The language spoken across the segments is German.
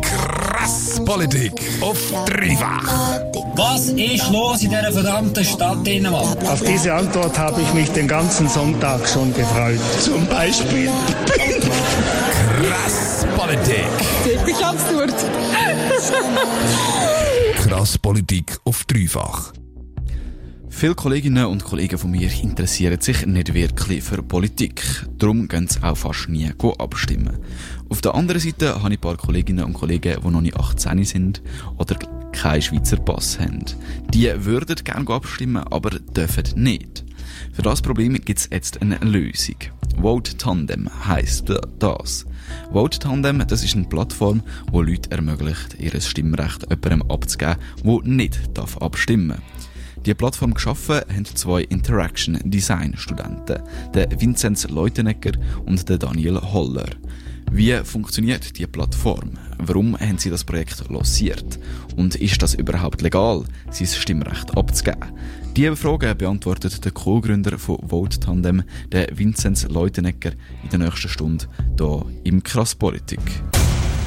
Krass Politik auf dreifach. Was ist los in dieser verdammten Stadt Dänemark? Auf diese Antwort habe ich mich den ganzen Sonntag schon gefreut. Zum Beispiel. Krass Politik. Wirklich absurd. Krass Politik auf dreifach. Viele Kolleginnen und Kollegen von mir interessieren sich nicht wirklich für Politik. Darum gehen sie auch fast nie abstimmen. Auf der anderen Seite habe ich ein paar Kolleginnen und Kollegen, die noch nicht 18 sind oder keinen Schweizer Pass haben. Die würden gerne abstimmen, aber dürfen nicht. Für das Problem gibt es jetzt eine Lösung. Vote Tandem heisst das. Vote Tandem, das ist eine Plattform, wo Leute ermöglicht, ihr Stimmrecht jemandem abzugeben, der nicht abstimmen darf. Die Plattform geschaffen haben zwei Interaction Design Studenten, der Vinzenz Leutenegger und der Daniel Holler. Wie funktioniert die Plattform? Warum haben sie das Projekt lanciert? Und ist das überhaupt legal, sein Stimmrecht abzugeben? Diese Fragen beantwortet der Co-Gründer von Vote Tandem, der Vinzenz Leutenegger, in der nächsten Stunde hier im Krasspolitik.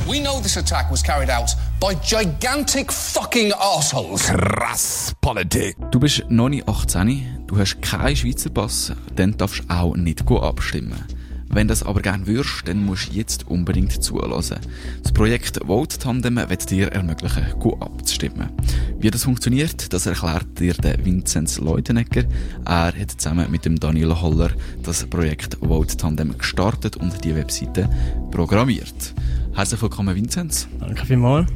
We know this attack was carried out by gigantic fucking assholes. Krass Politik. Du bist noch nicht 18, du hast keinen Schweizer Pass, dann darfst du auch nicht abstimmen. Wenn du das aber gerne würdest, dann musst du jetzt unbedingt zulassen. Das Projekt Vote Tandem wird dir ermöglichen, gut abzustimmen. Wie das funktioniert, das erklärt dir der Vinzenz Leutenegger. Er hat zusammen mit dem Daniel Holler das Projekt Vote Tandem gestartet und die Webseite programmiert. Herzlich willkommen, Vinzenz. Danke vielmals.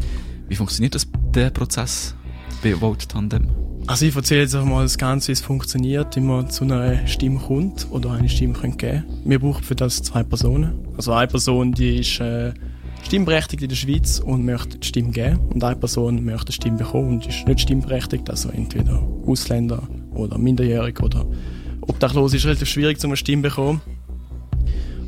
Wie funktioniert das, der Prozess bei Vote Tandem? Also ich erzähle jetzt einfach mal das Ganze, wie es funktioniert, wie man zu einer Stimme kommt oder eine Stimme geben können. Wir brauchen für das zwei Personen. Also eine Person, die ist äh, stimmberechtigt in der Schweiz und möchte die Stimme geben und eine Person möchte die Stimme bekommen und ist nicht stimmberechtigt, also entweder Ausländer oder Minderjährig oder Obdachlos ist relativ schwierig, um eine Stimme zu bekommen.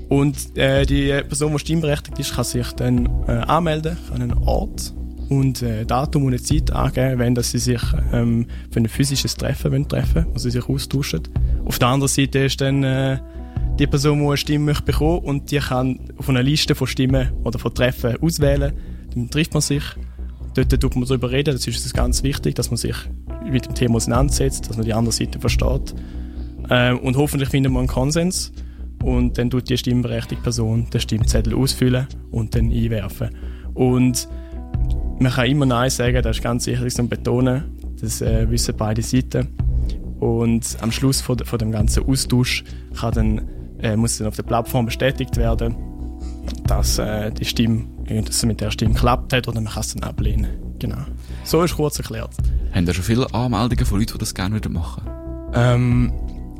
Und äh, die Person, die stimmberechtigt ist, kann sich dann äh, anmelden an einen Ort und äh, Datum und eine Zeit angeben, wenn dass sie sich ähm, für ein physisches Treffen wollen treffen wo sie sich austauschen. Auf der anderen Seite ist dann äh, die Person, die eine Stimme möchte bekommen und die kann auf einer Liste von Stimmen oder von Treffen auswählen. Dann trifft man sich. Dort tut man darüber reden. Das ist ganz wichtig, dass man sich mit dem Thema auseinandersetzt, dass man die andere Seite versteht. Ähm, und hoffentlich findet man einen Konsens. Und dann tut die stimmberechtigte Person den Stimmzettel ausfüllen und dann einwerfen. Und man kann immer Nein sagen, das ist ganz wichtig zu betonen. Das äh, wissen beide Seiten. Und am Schluss von, von dem ganzen Austausch kann dann, äh, muss dann auf der Plattform bestätigt werden, dass äh, die Stimme, dass es mit der Stimme geklappt hat oder man kann es dann ablehnen. Genau. So ist kurz erklärt. Haben da schon viele Anmeldungen von Leuten, die das gerne machen ähm,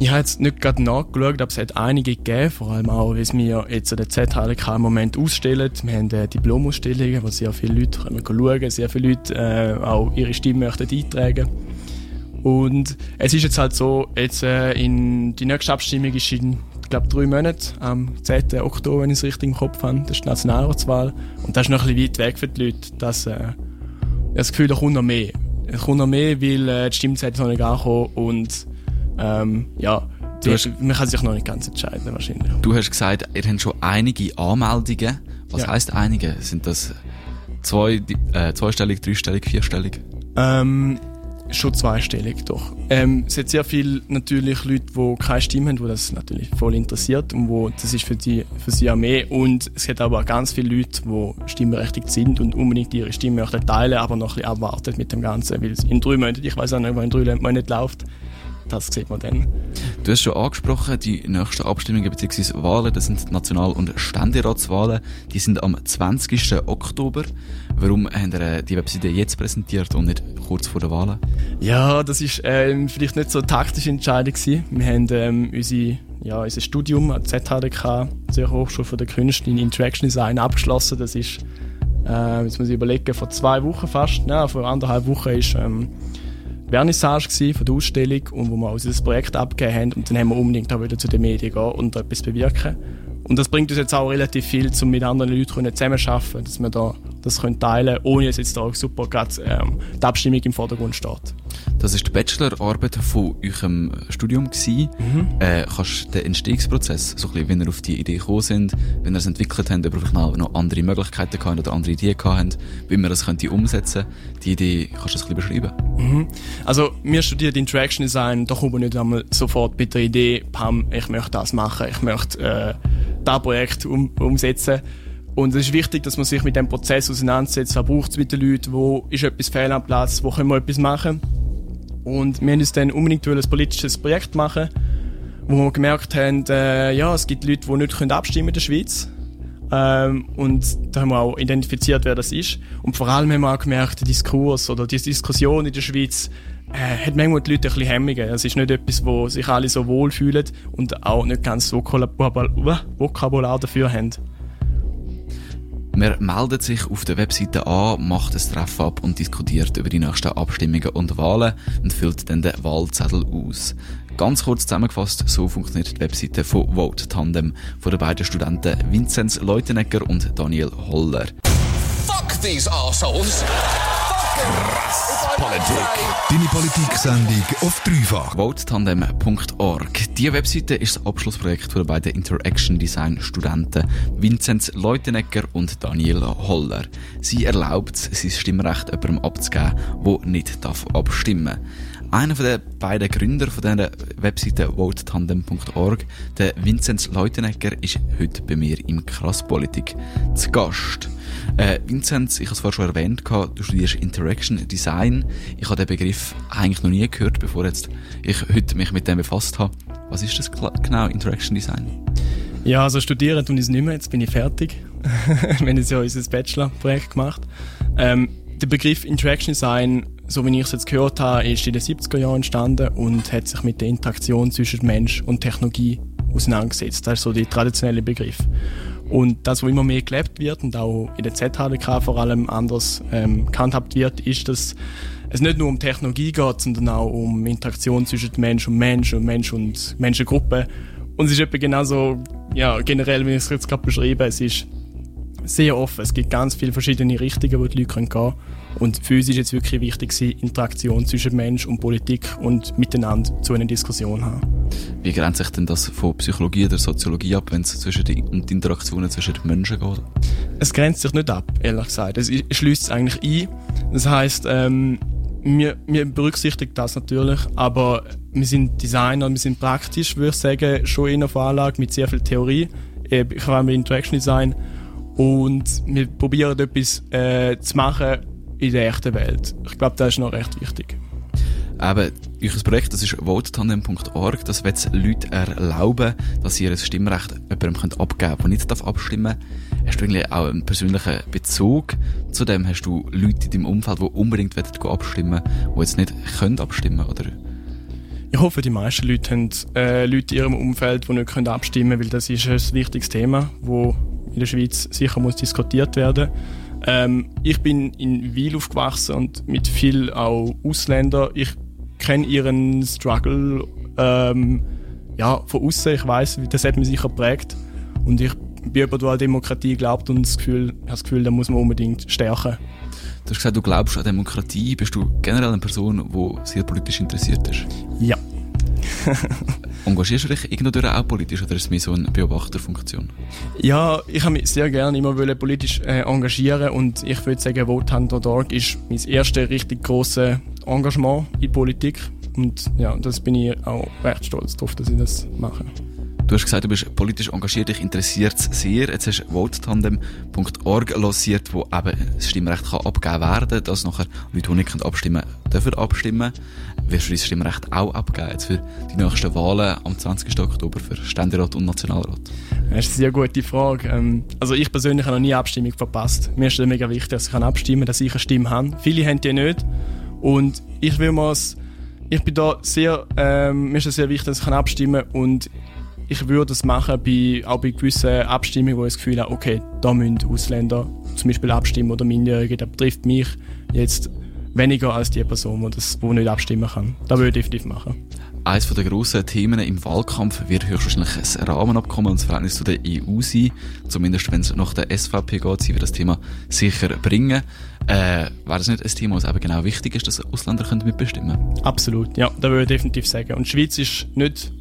ich habe jetzt nicht gerade nachgeschaut, aber es hat einige gegeben, vor allem auch, es wir jetzt an der ZHLK im Moment ausstellen. Wir haben äh, Diplomausstellungen, wo sehr viele Leute können schauen sehr viele Leute äh, auch ihre Stimme möchten eintragen Und es ist jetzt halt so, jetzt äh, in, die nächste Abstimmung ist in, glaube, drei Monaten, am 10. Oktober, wenn ich es richtig im Kopf habe. Das ist die Nationalratswahl. Und das ist noch ein bisschen weit weg für die Leute. Dass, äh, das Gefühl, da kommt noch mehr. Es kommt noch mehr, weil äh, die Stimmzeit noch nicht angekommen und ähm, ja, hast, man kann sich noch nicht ganz entscheiden wahrscheinlich. Du hast gesagt, ihr habt schon einige Anmeldungen. Was ja. heißt einige? Sind das zwei, äh, zweistellig, dreistellig, vierstellig? Ähm, schon zweistellig, doch. Ähm, es hat sehr viele natürlich Leute, die keine Stimme haben, die das natürlich voll interessiert und wo das ist für, die, für sie auch mehr. Und es hat aber auch ganz viele Leute, die stimmberechtigt sind und unbedingt ihre Stimme möchten teilen, aber noch ein bisschen abwarten mit dem Ganzen, weil es in drei Monaten, ich weiß auch nicht, wann in drei Monaten läuft, das sieht man dann. Du hast schon angesprochen, die nächsten Abstimmungen bzw. Wahlen, das sind National- und Ständeratswahlen, die sind am 20. Oktober. Warum haben ihr die Webseite jetzt präsentiert und nicht kurz vor der Wahlen? Ja, das ist ähm, vielleicht nicht so eine taktische Entscheidung gewesen. Wir haben ähm, unsere, ja, unser Studium an der ZHDK, der Hochschule für der Künste in Interaction Design abgeschlossen. Das ist, äh, jetzt muss ich überlegen, vor zwei Wochen fast, ja, vor anderthalb Wochen ist ähm, Vernissage von der Ausstellung und wo wir uns das Projekt abgegeben haben und dann haben wir unbedingt auch wieder zu den Medien gehen und etwas bewirken. Und das bringt uns jetzt auch relativ viel, um mit anderen Leuten zusammenzuarbeiten, dass wir da das können teilen ohne dass jetzt da super gerade ähm, die Abstimmung im Vordergrund steht. Das ist die Bachelorarbeit von eurem Studium gewesen. Mhm. Äh, kannst du den Entstehungsprozess, so ein bisschen, wenn ihr auf die Idee gekommen sind, wenn ihr es entwickelt habt, aber vielleicht noch andere Möglichkeiten gehabt oder andere Ideen gehabt habt, wie man das könnte umsetzen, die Idee, kannst du das ein bisschen beschreiben? Mhm. Also, wir studieren Interaction Design, da kommen wir nicht einmal sofort mit der Idee, Pam, ich möchte das machen, ich möchte äh, das Projekt um, umsetzen. Und es ist wichtig, dass man sich mit dem Prozess auseinandersetzt. Was braucht es mit den Leuten? Wo ist etwas fehl am Platz? Wo können wir etwas machen? Und wir haben uns dann unbedingt ein politisches Projekt machen, wo wir gemerkt haben, äh, ja, es gibt Leute, die nicht können abstimmen in der Schweiz. Ähm, und da haben wir auch identifiziert, wer das ist. Und vor allem haben wir auch gemerkt, der Diskurs oder die Diskussion in der Schweiz äh, hat manchmal die Leute ein bisschen Hemmungen. Es ist nicht etwas, wo sich alle so wohlfühlen und auch nicht ganz Vokabular dafür haben. Man meldet sich auf der Webseite an, macht ein Treffen ab und diskutiert über die nächsten Abstimmungen und Wahlen und füllt dann den Wahlzettel aus. Ganz kurz zusammengefasst, so funktioniert die Webseite von Vote Tandem von den beiden Studenten Vinzenz Leutenegger und Daniel Holler. Fuck these assholes! Krass Politik. Deine Politik-Sendung auf dreifach. Votetandem.org. Diese Webseite ist das Abschlussprojekt der beiden Interaction Design Studenten Vinzenz Leutenegger und Daniel Holler. Sie erlaubt es, sein Stimmrecht jemandem abzugeben, der nicht darf einer der beiden Gründer von dieser Webseite votetandem.org, der Vinzenz Leutenegger, ist heute bei mir im Krasspolitik zu Gast. Äh, Vinzenz, ich habe es vorhin schon erwähnt, du studierst Interaction Design. Ich habe den Begriff eigentlich noch nie gehört, bevor jetzt ich heute mich mit dem befasst habe. Was ist das genau, Interaction Design? Ja, also studieren tun ich es nicht mehr, jetzt bin ich fertig. Wir haben jetzt ja unser Bachelor-Projekt gemacht. Ähm, der Begriff Interaction Design, so wie ich es jetzt gehört habe, ist in den 70er Jahren entstanden und hat sich mit der Interaktion zwischen Mensch und Technologie auseinandergesetzt. Das ist so der traditionelle Begriff. Und das, was immer mehr gelebt wird und auch in der ZHDK vor allem anders ähm, gehandhabt wird, ist, dass es nicht nur um Technologie geht, sondern auch um Interaktion zwischen Mensch und Mensch und Mensch und Menschengruppe. Und es ist etwa genauso, ja, generell, wie ich es jetzt gerade beschrieben es ist sehr offen. Es gibt ganz viele verschiedene Richtungen, wo die Leute gehen können. Und für uns ist jetzt wirklich wichtig, Interaktion zwischen Mensch und Politik und miteinander zu einer Diskussion haben. Wie grenzt sich denn das von Psychologie oder Soziologie ab, wenn es zwischen die, um die Interaktionen zwischen den Menschen geht? Es grenzt sich nicht ab, ehrlich gesagt. Es schließt es eigentlich ein. Das heisst, ähm, wir, wir berücksichtigen das natürlich, aber wir sind Designer, wir sind praktisch, würde ich sagen, schon in der Veranlage mit sehr viel Theorie. Ich habe mit Interaction Design und wir probieren etwas äh, zu machen in der echten Welt. Ich glaube, das ist noch recht wichtig. Eben, euer Projekt, das ist votetandem.org, das wird Leute erlauben, dass sie ihr Stimmrecht jemandem abgeben können, der nicht abstimmen darf. Hast du eigentlich auch einen persönlichen Bezug zu dem? Hast du Leute in deinem Umfeld, die unbedingt abstimmen wollen, die jetzt nicht können abstimmen oder? Ich hoffe, die meisten Leute haben äh, Leute in ihrem Umfeld, die nicht können abstimmen können, weil das ist ein wichtiges Thema, das in der Schweiz sicher muss diskutiert werden ähm, ich bin in Wiel aufgewachsen und mit viel auch Ausländern. Ich kenne ihren Struggle ähm, ja, von außen. Ich weiß, das hat mich sicher geprägt. Und ich bin jemand, der an Demokratie glaubt und das Gefühl, habe das Gefühl, da muss man unbedingt stärken. Du hast gesagt, du glaubst an Demokratie. Bist du generell eine Person, die sehr politisch interessiert ist? Ja. Engagierst du dich irgendwo auch politisch oder ist es mehr so eine Beobachterfunktion? Ja, ich habe mich sehr gerne immer politisch äh, engagieren und ich würde sagen, Vothand.org ist mein erstes richtig grosses Engagement in Politik und ja, das bin ich auch recht stolz darauf, dass ich das mache. Du hast gesagt, du bist politisch engagiert, dich interessiert es sehr. Jetzt hast du votetandem.org lanciert, wo eben das Stimmrecht kann abgegeben werden kann, dass nachher Leute, die nicht abstimmen dürfen abstimmen. Wirst du dein Stimmrecht auch abgeben jetzt für die nächsten Wahlen am 20. Oktober für Ständerat und Nationalrat? Das ist eine sehr gute Frage. Ähm, also ich persönlich habe noch nie Abstimmung verpasst. Mir ist es mega wichtig, dass ich abstimmen kann, dass ich eine Stimme habe. Viele haben die nicht. Und ich will mal ich bin da sehr, ähm, mir ist es sehr wichtig, dass ich abstimmen kann und ich würde das machen bei, auch bei gewissen Abstimmungen, wo ich das Gefühl habe, okay, da müssen Ausländer zum Beispiel abstimmen oder Minderjährige, das betrifft mich jetzt weniger als die Person, die, das, die nicht abstimmen kann. Das würde ich definitiv machen. Eines der grossen Themen im Wahlkampf wird höchstwahrscheinlich ein Rahmenabkommen und das Verhältnis zu der EU sein. Zumindest wenn es nach der SVP geht, sie wird das Thema sicher bringen. Äh, Wäre das nicht ein Thema, das eben genau wichtig ist, dass Ausländer können mitbestimmen können? Absolut, ja, da würde ich definitiv sagen. Und die Schweiz ist nicht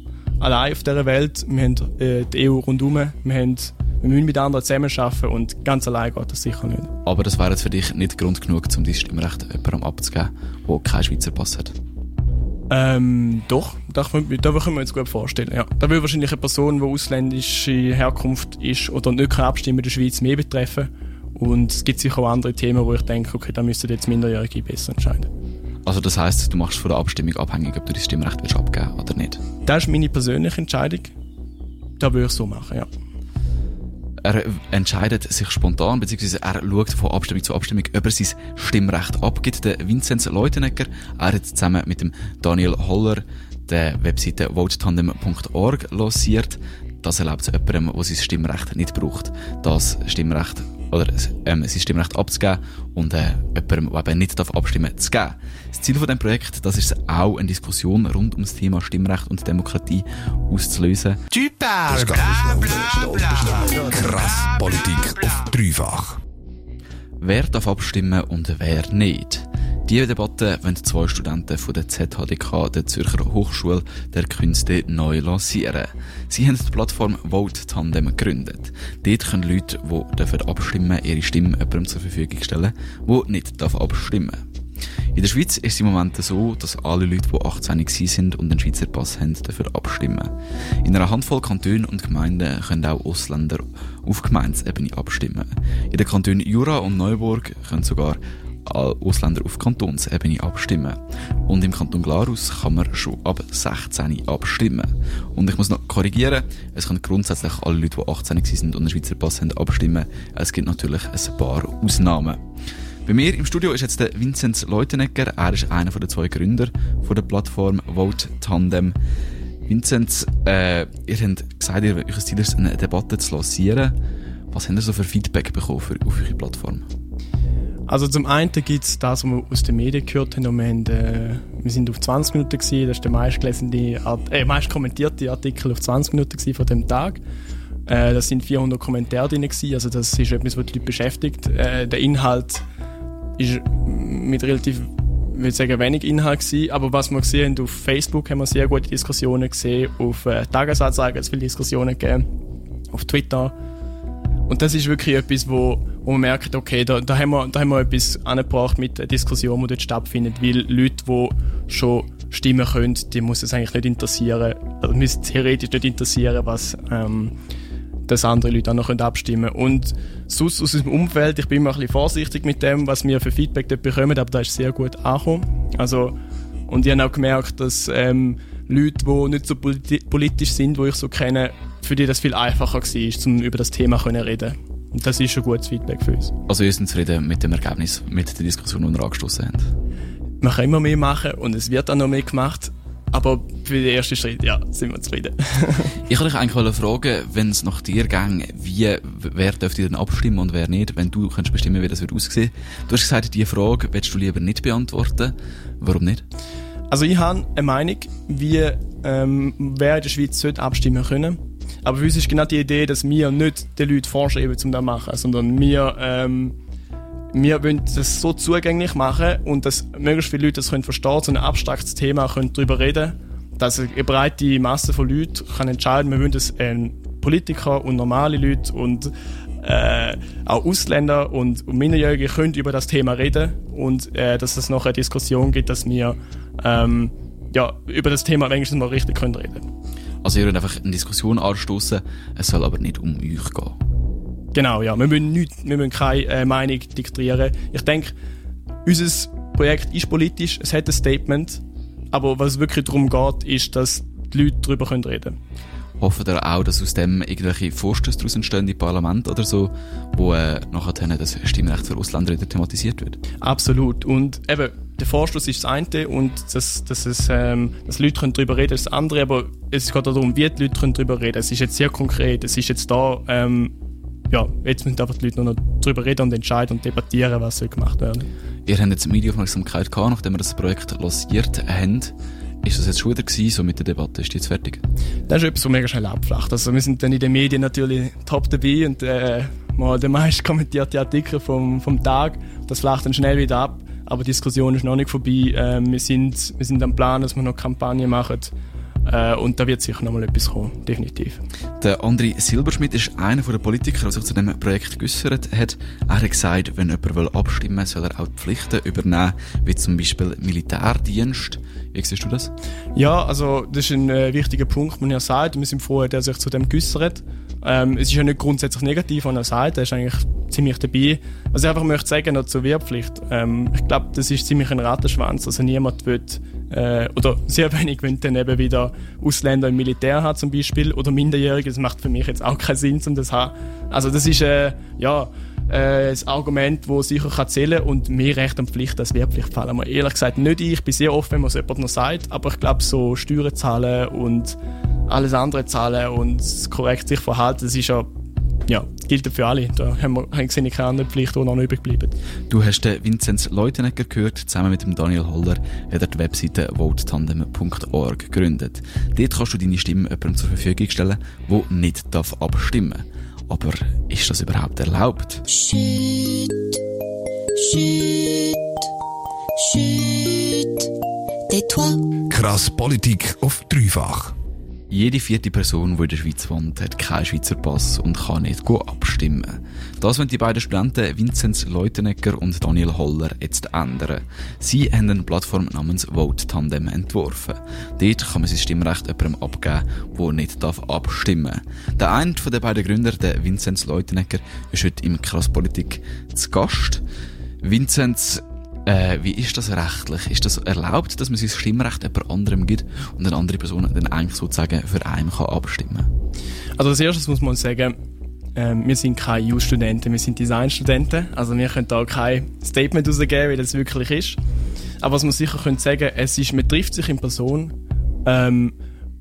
allein auf dieser Welt. Wir haben äh, die EU rundherum, wir, haben, wir müssen mit anderen zusammenarbeiten und ganz allein geht das sicher nicht. Aber das wäre jetzt für dich nicht Grund genug, um dein Stimmrecht jemandem abzugeben, der keinen Schweizer Pass hat? Ähm, doch, das, das können wir uns gut vorstellen. Ja. Da würde wahrscheinlich eine Person, die ausländische Herkunft ist oder nicht kann abstimmen in der Schweiz, mehr betreffen. Und es gibt sicher auch andere Themen, wo ich denke, okay, da müssten jetzt Minderjährige besser entscheiden. Also das heißt, du machst von der Abstimmung abhängig, ob du dein Stimmrecht willst abgeben oder nicht? Das ist meine persönliche Entscheidung. Da würde ich so machen, ja. Er entscheidet sich spontan, beziehungsweise er schaut von Abstimmung zu Abstimmung, ob er sein Stimmrecht abgibt. Der Vinzenz Leutenegger, er hat zusammen mit dem Daniel Holler der Webseite votetandem.org lanciert. Das erlaubt es jemandem, der sein Stimmrecht nicht braucht, das Stimmrecht oder ähm, sein Stimmrecht abzugeben und äh, jemandem, der eben nicht darf abstimmen zu geben. Das Ziel von dem Projekt, das ist auch eine Diskussion rund um das Thema Stimmrecht und Demokratie auszulösen. Typer! Krass Politik auf dreifach. Wer darf abstimmen und wer nicht? Diese Debatte wollen zwei Studenten von der ZHDK, der Zürcher Hochschule der Künste, neu lancieren. Sie haben die Plattform Vote Tandem gegründet. Dort können Leute, die abstimmen dürfen, ihre Stimme jemandem zur Verfügung stellen, der nicht abstimmen darf. In der Schweiz ist es im Moment so, dass alle Leute, die 18 sind und einen Schweizer Pass haben, dafür abstimmen. In einer Handvoll Kantonen und Gemeinden können auch Ausländer auf Gemeindesebene abstimmen. In den Kantonen Jura und Neuburg können sogar Ausländer auf Kantonsebene abstimmen. Und im Kanton Glarus kann man schon ab 16 abstimmen. Und ich muss noch korrigieren, es können grundsätzlich alle Leute, die 18 sind und einen Schweizer Pass haben, abstimmen. Es gibt natürlich ein paar Ausnahmen. Bei mir im Studio ist jetzt der Vinzenz Leutenegger. Er ist einer der zwei Gründer von der Plattform Vote Tandem. Vinzenz, äh, ihr habt gesagt, ihr, euer Ziel ist, eine Debatte zu lancieren. Was habt ihr so für Feedback bekommen für, auf eure Plattform? Also zum einen gibt es das, was wir aus den Medien gehört haben. Wir, haben äh, wir sind auf 20 Minuten, gewesen, das ist der meistgelesene, äh, meist kommentierte Artikel auf 20 Minuten von dem Tag. Äh, das sind 400 Kommentare drin, gewesen, also das ist etwas, was die Leute beschäftigt. Äh, der Inhalt ist mit relativ ich würde sagen, wenig Inhalt gewesen, aber was wir gesehen haben, auf Facebook haben wir sehr gute Diskussionen gesehen, auf äh, Tagesanzeigen hat es viele Diskussionen gegeben, auf Twitter. Und das ist wirklich etwas, wo wo man merkt, okay, da, da, haben wir, da haben wir etwas angebracht mit der Diskussion, die dort stattfindet, weil Leute, die schon stimmen können, die muss es eigentlich nicht interessieren, also müssen theoretisch nicht interessieren, was ähm, dass andere Leute auch noch abstimmen können. Und sonst aus unserem Umfeld, ich bin immer ein bisschen vorsichtig mit dem, was wir für Feedback dort bekommen, aber da ist sehr gut angekommen. Also, und ich habe auch gemerkt, dass ähm, Leute, die nicht so politisch sind, die ich so kenne, für die das viel einfacher war, um über das Thema zu reden. Und das ist ein gutes Feedback für uns. Also wir sind zufrieden mit dem Ergebnis, mit der Diskussion, die wir angestoßen haben? Man kann immer mehr machen und es wird auch noch mehr gemacht. Aber für den ersten Schritt, ja, sind wir zufrieden. ich wollte dich eigentlich fragen, wenn es nach dir ging, wie, wer dürfte denn abstimmen und wer nicht, wenn du könntest bestimmen, wie das wird aussehen. Du hast gesagt, diese Frage willst du lieber nicht beantworten. Warum nicht? Also ich habe eine Meinung, wie ähm, wer in der Schweiz abstimmen können aber für uns ist genau die Idee, dass wir nicht den Leuten vorschreiben, um das zu machen, sondern wir, ähm, wir wollen das so zugänglich machen und dass möglichst viele Leute das können verstehen, so ein abstraktes Thema können darüber reden, dass eine breite Masse von Leuten kann entscheiden, wir wollen das ähm, Politiker und normale Leute und äh, auch Ausländer und, und Minderjährige können über das Thema reden und äh, dass es noch eine Diskussion gibt, dass wir ähm, ja, über das Thema wenigstens mal richtig können reden also ihr wollt einfach eine Diskussion anstoßen, es soll aber nicht um euch gehen. Genau, ja. Wir müssen, nicht, wir müssen keine äh, Meinung diktieren. Ich denke, unser Projekt ist politisch, es hat ein Statement, aber was wirklich darum geht, ist, dass die Leute darüber reden können. Hoffen ihr auch, dass aus dem irgendwelche Vorstöße daraus entstehen im Parlament oder so, wo äh, nachher das Stimmrecht für Ausländer wieder thematisiert wird? Absolut. Und eben, der Vorstoß ist das eine und dass, dass, es, ähm, dass Leute darüber reden können, ist das andere, aber es geht darum, wie die Leute darüber reden Es ist jetzt sehr konkret, es ist jetzt da, ähm, ja, jetzt müssen einfach die Leute nur noch darüber reden und entscheiden und debattieren, was soll gemacht werden. Ihr habt jetzt Medienaufmerksamkeit gehabt, nachdem wir das Projekt lanciert haben. ist das jetzt schon wieder gewesen, so mit der Debatte? Ist die jetzt fertig? Das ist etwas, was mega schnell abflacht. Also wir sind dann in den Medien natürlich top dabei und äh, mal der meist kommentierte Artikel vom, vom Tag, das flacht dann schnell wieder ab. Aber die Diskussion ist noch nicht vorbei. Äh, wir, sind, wir sind am Plan, dass wir noch Kampagnen machen. Äh, und da wird sicher noch mal etwas kommen, definitiv. Der André Silberschmidt ist einer der Politiker, der sich zu diesem Projekt geäussert hat. Er hat gesagt, wenn jemand abstimmen will, soll er auch die Pflichten übernehmen, wie zum Beispiel Militärdienst. Wie siehst du das? Ja, also das ist ein äh, wichtiger Punkt, den er sagt. Wir sind froh, dass er sich zu dem geäussert. Ähm, es ist ja nicht grundsätzlich negativ, was er sagt. Er ist eigentlich ziemlich dabei. Was ich einfach möchte sagen noch zur Wehrpflicht. Ähm, ich glaube, das ist ziemlich ein Rattenschwanz. Also niemand will, äh, oder sehr wenig wollen dann eben wieder Ausländer im Militär haben zum Beispiel oder Minderjährige. Das macht für mich jetzt auch keinen Sinn, um das zu haben. Also das ist, äh, ja, äh, ein Argument, das sicher kann zählen und mehr Recht und Pflicht als Wehrpflicht fallen mir ehrlich gesagt nicht ein. Ich bin sehr oft, wenn man es jemand noch sagt, aber ich glaube, so Steuern zahlen und alles andere zahlen und korrekt sich verhalten, das ist ja ja, gilt für alle. Da haben wir haben gesehen, keine andere Pflicht, die noch übrig bleiben. Du hast den Vinzenz Leutenegger gehört, zusammen mit dem Daniel Holler hat er die Webseite votetandem.org gegründet. Dort kannst du deine Stimme jemandem zur Verfügung stellen, der nicht darf abstimmen darf. Aber ist das überhaupt erlaubt? Shit, shit, shit. Krass Politik auf dreifach. Jede vierte Person, die in der Schweiz wohnt, hat keinen Schweizer Pass und kann nicht abstimmen. Das wollen die beiden Studenten Vinzenz Leutenegger und Daniel Holler jetzt ändern. Sie haben eine Plattform namens Vote Tandem entworfen. Dort kann man sein Stimmrecht jemandem abgeben, der nicht abstimmen darf. Der eine den beiden Gründer, der Vinzenz Leutenegger, ist heute im Krasspolitik zu Gast. Vinzenz, äh, wie ist das rechtlich? Ist das erlaubt, dass man sein Stimmrecht jemand anderem gibt und eine andere Person dann eigentlich sozusagen für einen kann abstimmen Also als erstes muss man sagen, äh, wir sind keine EU-Studenten, wir sind Designstudenten. Also wir können da kein Statement rausgeben, wie das wirklich ist. Aber was man sicher könnte sagen, es ist, man trifft sich in Person ähm,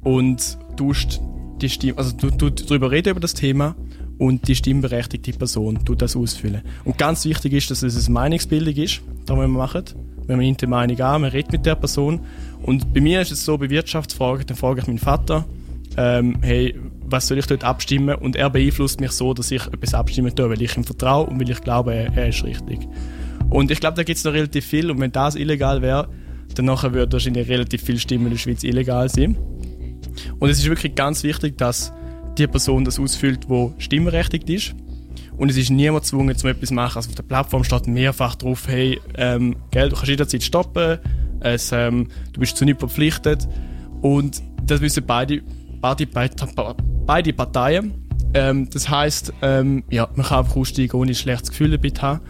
und tauscht die Stimme, also du, du darüber reden über das Thema und die stimmberechtigte Person tut das ausfüllen. Und ganz wichtig ist, dass es eine Meinungsbildung ist, da wir machen. Wenn man nimmt die Meinung an, man redet mit der Person. Und bei mir ist es so, bei Wirtschaftsfragen, dann frage ich meinen Vater, ähm, hey, was soll ich dort abstimmen? Und er beeinflusst mich so, dass ich etwas abstimmen tue, weil ich ihm vertraue und weil ich glaube, er, er ist richtig. Und ich glaube, da gibt es noch relativ viel. Und wenn das illegal wäre, dann nachher würde wahrscheinlich relativ viele Stimmen in der Schweiz illegal sein. Und es ist wirklich ganz wichtig, dass die Person das ausfüllt, wo stimmberechtigt ist. Und es ist niemand gezwungen, zum etwas zu machen. Also auf der Plattform steht mehrfach drauf, hey, ähm, gell, du kannst jederzeit stoppen, es, ähm, du bist zu nichts verpflichtet. Und das wissen beide, beide, beide Parteien. Ähm, das heißt, ähm, ja, man kann einfach aussteigen, ohne ein schlechtes Gefühl dabei zu haben.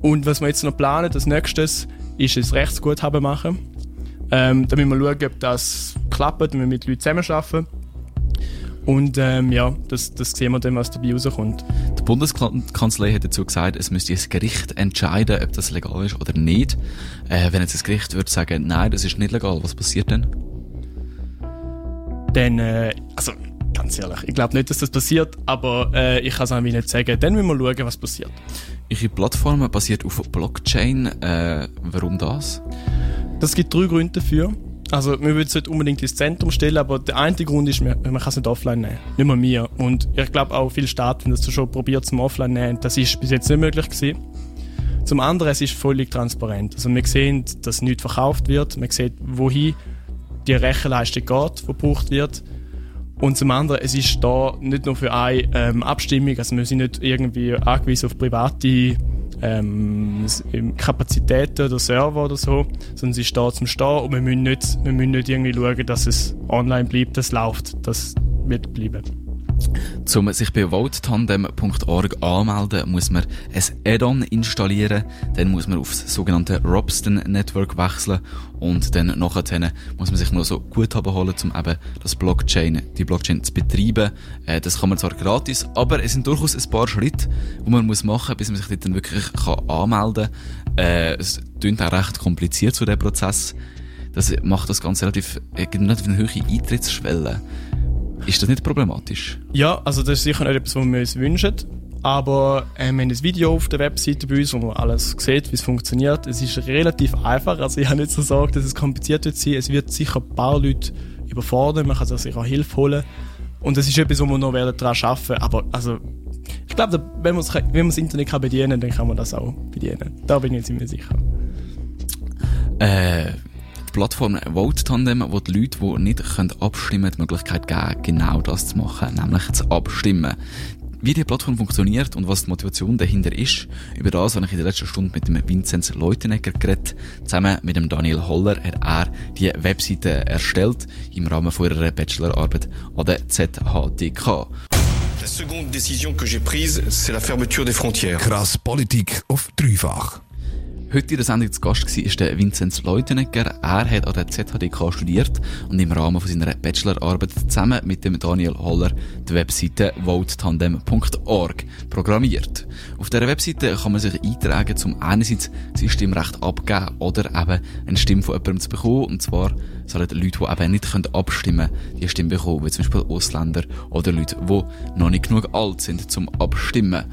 Und was wir jetzt noch planen, das nächstes, ist ein Rechtsguthaben machen. Ähm, da müssen wir schauen, ob das klappt, wenn wir mit Leuten zusammenarbeiten. Und ähm, ja, das, das sehen wir dann, was dabei rauskommt. Die Bundeskanzlei hat dazu gesagt, es müsste ein Gericht entscheiden, ob das legal ist oder nicht. Äh, wenn jetzt das Gericht würde sagen, nein, das ist nicht legal, was passiert dann? Dann, äh, also ganz ehrlich, ich glaube nicht, dass das passiert, aber äh, ich kann es einfach nicht sagen. Dann müssen wir schauen, was passiert. Ihre Plattform basiert auf Blockchain. Äh, warum das? Das gibt drei Gründe dafür. Also, wir würden es nicht unbedingt ins Zentrum stellen, aber der eine Grund ist, man, kann es nicht offline nehmen. Nicht mehr mir. Und ich glaube auch viele Staaten haben das schon probiert zum Offline nehmen. Das ist bis jetzt nicht möglich gewesen. Zum anderen, es ist völlig transparent. Also, wir sehen, dass nichts verkauft wird. Man sieht, wohin die Rechenleistung geht, die gebraucht wird. Und zum anderen, es ist da nicht nur für eine ähm, Abstimmung, also wir sind nicht irgendwie angewiesen auf private ähm, Kapazitäten oder Server oder so, sondern sie steht zum Stehen und wir müssen, nicht, wir müssen nicht irgendwie schauen, dass es online bleibt, das läuft, das wird bleiben. Um sich bei votetandem.org anmelden, muss man ein Add-on installieren, dann muss man auf das sogenannte Robston Network wechseln und dann nachher muss man sich nur so Guthaben holen, um eben das Blockchain, die Blockchain zu betreiben. Äh, das kann man zwar gratis, aber es sind durchaus ein paar Schritte, die man muss machen, bis man sich dort dann wirklich kann anmelden kann. Äh, es klingt auch recht kompliziert so dem Prozess. Das macht das Ganze relativ, äh, relativ eine hohe Eintrittsschwelle. Ist das nicht problematisch? Ja, also das ist sicher nicht etwas, was wir uns wünschen. Aber äh, wir haben ein Video auf der Webseite bei uns, wo man alles sieht, wie es funktioniert. Es ist relativ einfach, also ich habe nicht so Sorge, dass es kompliziert wird sein. Es wird sicher ein paar Leute überfordern, man kann sich sicher Hilfe holen. Und das ist etwas, wo wir noch daran arbeiten werden. Aber also, ich glaube, wenn man das Internet kann bedienen kann, dann kann man das auch bedienen. Da bin ich ziemlich sicher. Äh, Plattform Vote Tandem, wo die Leute, die nicht können abstimmen können, die Möglichkeit geben, genau das zu machen, nämlich zu abstimmen. Wie die Plattform funktioniert und was die Motivation dahinter ist, über das habe ich in der letzten Stunde mit dem Vinzenz Leutenegger geredet. Zusammen mit dem Daniel Holler hat er die Webseite erstellt im Rahmen von ihrer Bachelorarbeit an der ZHDK. La seconde décision que j'ai prise, c'est la fermeture des frontières. Krass Politik auf dreifach. Heute in der Sendung zu Gast war der Vinzenz Leutenegger. Er hat an der ZHDK studiert und im Rahmen von seiner Bachelorarbeit zusammen mit dem Daniel Holler die Webseite votetandem.org programmiert. Auf dieser Webseite kann man sich eintragen, um einerseits sein Stimmrecht abgeben oder eben eine Stimme von jemandem zu bekommen. Und zwar sollen Leute, die eben nicht abstimmen können, die Stimme bekommen, wie zum Beispiel Ausländer oder Leute, die noch nicht genug alt sind zum Abstimmen.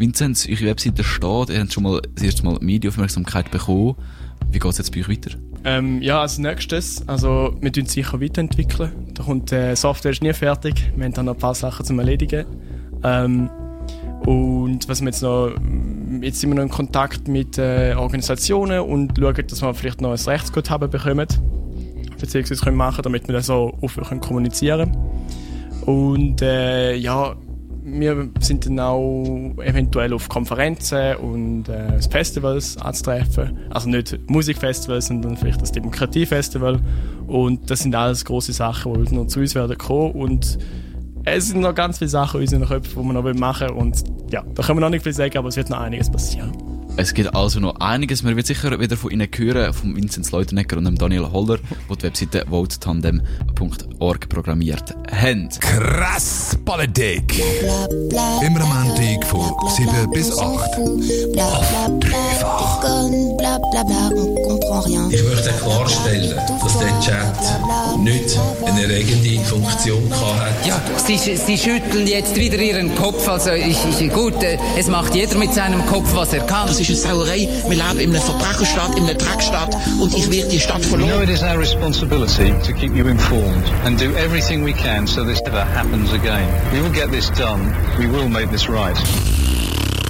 Vinzenz, eure Webseite steht, ihr habt schon mal das erste Mal Medienaufmerksamkeit bekommen. Wie geht es jetzt bei euch weiter? Ähm, ja, als nächstes, also wir tun sicher weiterentwickeln. Da kommt, äh, Software ist nie fertig, wir haben dann noch ein paar Sachen zum Erledigen. Ähm, und was wir jetzt noch, jetzt sind wir noch in Kontakt mit äh, Organisationen und schauen, dass wir vielleicht noch ein Rechtsguthaben bekommen, beziehungsweise können machen, damit wir das auch offen kommunizieren können. Und äh, ja, wir sind dann auch eventuell auf Konferenzen und äh, Festivals anzutreffen. Also nicht Musikfestivals, sondern vielleicht das Demokratiefestival. Und das sind alles große Sachen, die noch zu uns werden kommen. Und es sind noch ganz viele Sachen in unseren Köpfen, die wir noch machen wollen. Und ja, da können wir noch nicht viel sagen, aber es wird noch einiges passieren. Es gibt also noch einiges. Man wird sicher wieder von Ihnen hören, von Vinzenz Leutenegger und dem Daniel Holler, die die Webseite votetandem.org programmiert haben. Krass Politik! Immer am Montag von 7 bis 8. Auf dreifach. Ich möchte klarstellen, dass der Chat nicht eine regende Funktion hat. Ja, Sie, Sie schütteln jetzt wieder Ihren Kopf. Also ich, ich, gut, äh, es macht jeder mit seinem Kopf, was er kann. Eine Sauerei. Wir leben in einer Verbrecherstadt, in einer und ich werde die Stadt verloren. We know it is our responsibility to keep you informed and do everything we can so this never happens again. We will get this done. We will make this right.